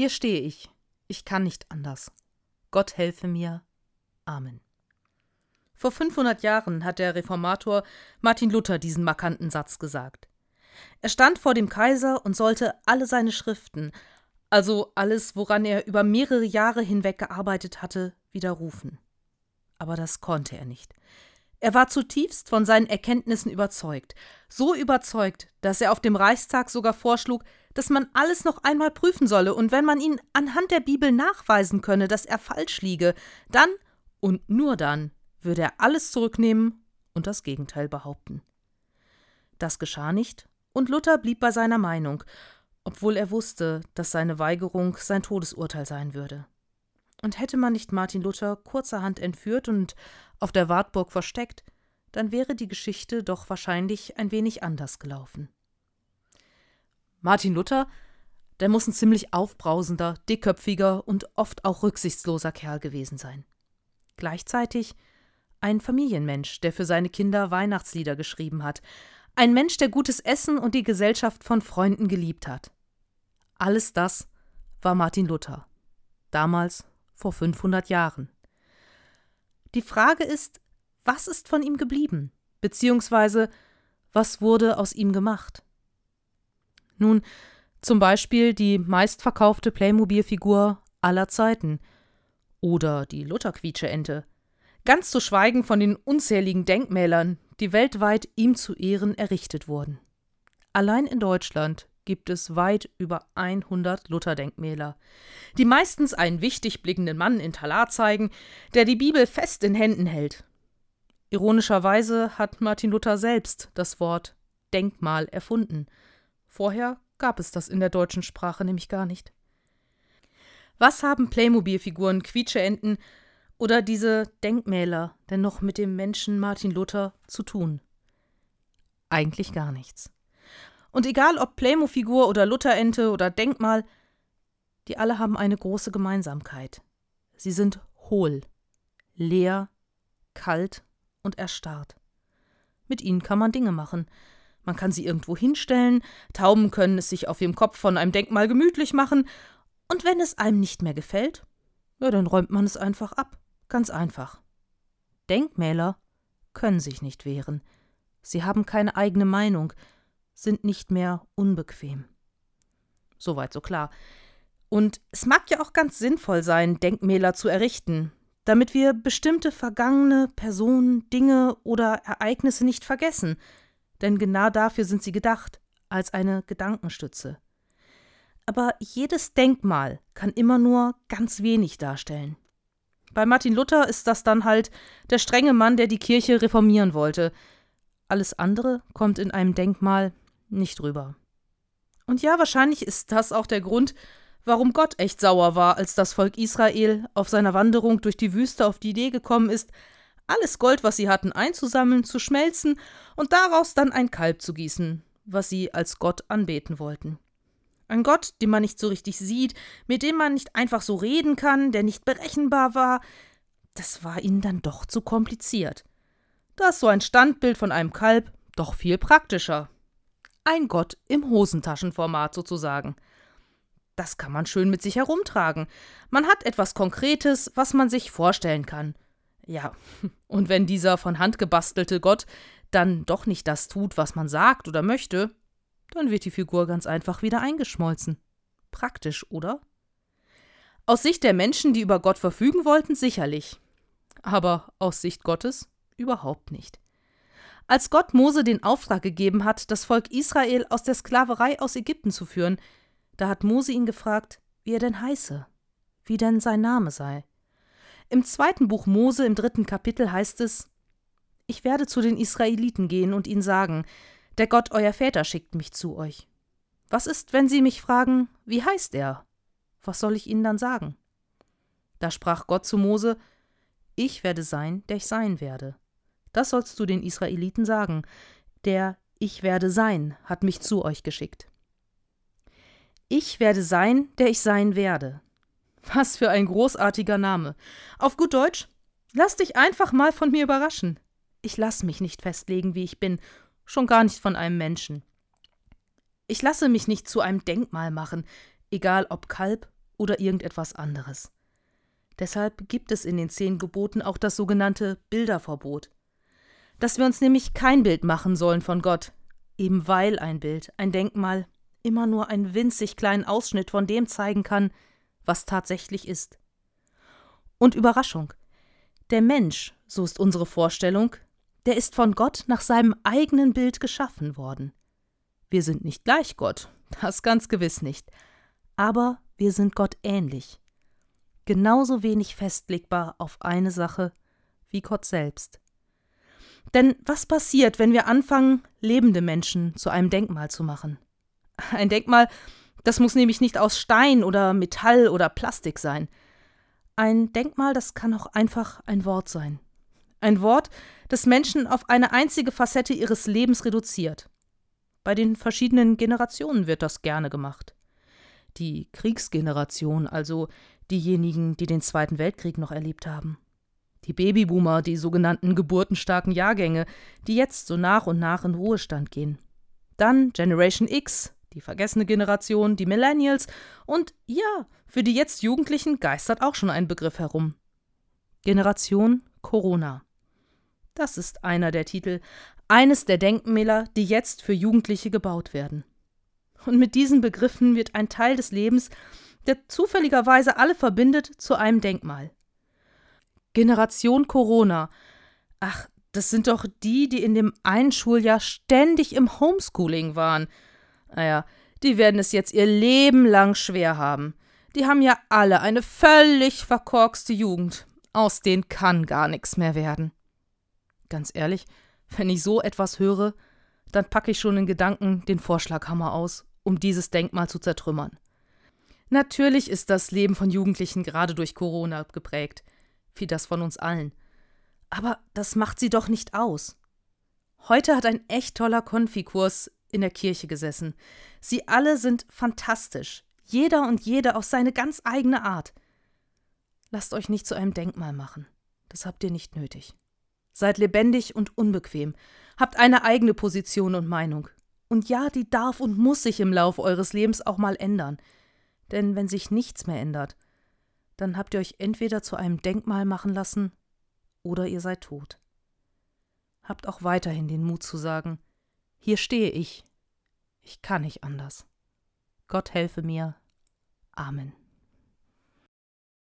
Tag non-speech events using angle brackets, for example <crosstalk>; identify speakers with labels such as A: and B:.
A: Hier stehe ich. Ich kann nicht anders. Gott helfe mir. Amen. Vor 500 Jahren hat der Reformator Martin Luther diesen markanten Satz gesagt. Er stand vor dem Kaiser und sollte alle seine Schriften, also alles, woran er über mehrere Jahre hinweg gearbeitet hatte, widerrufen. Aber das konnte er nicht. Er war zutiefst von seinen Erkenntnissen überzeugt, so überzeugt, dass er auf dem Reichstag sogar vorschlug, dass man alles noch einmal prüfen solle, und wenn man ihn anhand der Bibel nachweisen könne, dass er falsch liege, dann und nur dann würde er alles zurücknehmen und das Gegenteil behaupten. Das geschah nicht, und Luther blieb bei seiner Meinung, obwohl er wusste, dass seine Weigerung sein Todesurteil sein würde. Und hätte man nicht Martin Luther kurzerhand entführt und auf der Wartburg versteckt, dann wäre die Geschichte doch wahrscheinlich ein wenig anders gelaufen. Martin Luther, der muss ein ziemlich aufbrausender, dickköpfiger und oft auch rücksichtsloser Kerl gewesen sein. Gleichzeitig ein Familienmensch, der für seine Kinder Weihnachtslieder geschrieben hat, ein Mensch, der gutes Essen und die Gesellschaft von Freunden geliebt hat. Alles das war Martin Luther. Damals vor 500 Jahren. Die Frage ist, was ist von ihm geblieben? Beziehungsweise, was wurde aus ihm gemacht? Nun, zum Beispiel die meistverkaufte Playmobil-Figur aller Zeiten oder die Luther-Quietsche-Ente. Ganz zu schweigen von den unzähligen Denkmälern, die weltweit ihm zu Ehren errichtet wurden. Allein in Deutschland gibt es weit über 100 Luther-Denkmäler, die meistens einen wichtig blickenden Mann in Talar zeigen, der die Bibel fest in Händen hält. Ironischerweise hat Martin Luther selbst das Wort Denkmal erfunden. Vorher gab es das in der deutschen Sprache nämlich gar nicht. Was haben Playmobil-Figuren, Quietscheenten oder diese Denkmäler denn noch mit dem Menschen Martin Luther zu tun? Eigentlich gar nichts. Und egal ob Playmo-Figur oder Lutherente oder Denkmal, die alle haben eine große Gemeinsamkeit. Sie sind hohl, leer, kalt und erstarrt. Mit ihnen kann man Dinge machen. Man kann sie irgendwo hinstellen, Tauben können es sich auf ihrem Kopf von einem Denkmal gemütlich machen, und wenn es einem nicht mehr gefällt, ja, dann räumt man es einfach ab. Ganz einfach. Denkmäler können sich nicht wehren. Sie haben keine eigene Meinung, sind nicht mehr unbequem. Soweit so klar. Und es mag ja auch ganz sinnvoll sein, Denkmäler zu errichten, damit wir bestimmte vergangene Personen, Dinge oder Ereignisse nicht vergessen, denn genau dafür sind sie gedacht, als eine Gedankenstütze. Aber jedes Denkmal kann immer nur ganz wenig darstellen. Bei Martin Luther ist das dann halt der strenge Mann, der die Kirche reformieren wollte. Alles andere kommt in einem Denkmal nicht rüber. Und ja, wahrscheinlich ist das auch der Grund, warum Gott echt sauer war, als das Volk Israel auf seiner Wanderung durch die Wüste auf die Idee gekommen ist, alles Gold, was sie hatten, einzusammeln, zu schmelzen und daraus dann ein Kalb zu gießen, was sie als Gott anbeten wollten. Ein Gott, den man nicht so richtig sieht, mit dem man nicht einfach so reden kann, der nicht berechenbar war, das war ihnen dann doch zu kompliziert. Da ist so ein Standbild von einem Kalb doch viel praktischer ein Gott im Hosentaschenformat sozusagen. Das kann man schön mit sich herumtragen. Man hat etwas Konkretes, was man sich vorstellen kann. Ja, <laughs> und wenn dieser von Hand gebastelte Gott dann doch nicht das tut, was man sagt oder möchte, dann wird die Figur ganz einfach wieder eingeschmolzen. Praktisch, oder? Aus Sicht der Menschen, die über Gott verfügen wollten, sicherlich. Aber aus Sicht Gottes überhaupt nicht. Als Gott Mose den Auftrag gegeben hat, das Volk Israel aus der Sklaverei aus Ägypten zu führen, da hat Mose ihn gefragt, wie er denn heiße, wie denn sein Name sei. Im zweiten Buch Mose im dritten Kapitel heißt es Ich werde zu den Israeliten gehen und ihnen sagen, der Gott euer Väter schickt mich zu euch. Was ist, wenn sie mich fragen, wie heißt er? Was soll ich ihnen dann sagen? Da sprach Gott zu Mose Ich werde sein, der ich sein werde. Das sollst du den Israeliten sagen. Der Ich werde sein hat mich zu euch geschickt. Ich werde sein, der ich sein werde. Was für ein großartiger Name. Auf gut Deutsch, lass dich einfach mal von mir überraschen. Ich lass mich nicht festlegen, wie ich bin, schon gar nicht von einem Menschen. Ich lasse mich nicht zu einem Denkmal machen, egal ob Kalb oder irgendetwas anderes. Deshalb gibt es in den zehn Geboten auch das sogenannte Bilderverbot. Dass wir uns nämlich kein Bild machen sollen von Gott, eben weil ein Bild, ein Denkmal, immer nur einen winzig kleinen Ausschnitt von dem zeigen kann, was tatsächlich ist. Und Überraschung. Der Mensch, so ist unsere Vorstellung, der ist von Gott nach seinem eigenen Bild geschaffen worden. Wir sind nicht gleich Gott, das ganz gewiss nicht, aber wir sind Gott ähnlich. Genauso wenig festlegbar auf eine Sache wie Gott selbst. Denn was passiert, wenn wir anfangen, lebende Menschen zu einem Denkmal zu machen? Ein Denkmal, das muss nämlich nicht aus Stein oder Metall oder Plastik sein. Ein Denkmal, das kann auch einfach ein Wort sein. Ein Wort, das Menschen auf eine einzige Facette ihres Lebens reduziert. Bei den verschiedenen Generationen wird das gerne gemacht. Die Kriegsgeneration, also diejenigen, die den Zweiten Weltkrieg noch erlebt haben. Die Babyboomer, die sogenannten geburtenstarken Jahrgänge, die jetzt so nach und nach in Ruhestand gehen. Dann Generation X, die vergessene Generation, die Millennials und ja, für die jetzt Jugendlichen geistert auch schon ein Begriff herum. Generation Corona. Das ist einer der Titel, eines der Denkmäler, die jetzt für Jugendliche gebaut werden. Und mit diesen Begriffen wird ein Teil des Lebens, der zufälligerweise alle verbindet, zu einem Denkmal. Generation Corona. Ach, das sind doch die, die in dem einen Schuljahr ständig im Homeschooling waren. Naja, die werden es jetzt ihr Leben lang schwer haben. Die haben ja alle eine völlig verkorkste Jugend. Aus denen kann gar nichts mehr werden. Ganz ehrlich, wenn ich so etwas höre, dann packe ich schon in Gedanken den Vorschlaghammer aus, um dieses Denkmal zu zertrümmern. Natürlich ist das Leben von Jugendlichen gerade durch Corona geprägt, wie das von uns allen. Aber das macht sie doch nicht aus. Heute hat ein echt toller Konfikurs in der Kirche gesessen. Sie alle sind fantastisch, jeder und jede auf seine ganz eigene Art. Lasst euch nicht zu einem Denkmal machen. Das habt ihr nicht nötig. Seid lebendig und unbequem, habt eine eigene Position und Meinung. Und ja, die darf und muss sich im Laufe eures Lebens auch mal ändern. Denn wenn sich nichts mehr ändert, dann habt ihr euch entweder zu einem Denkmal machen lassen oder ihr seid tot. Habt auch weiterhin den Mut zu sagen, hier stehe ich. Ich kann nicht anders. Gott helfe mir. Amen.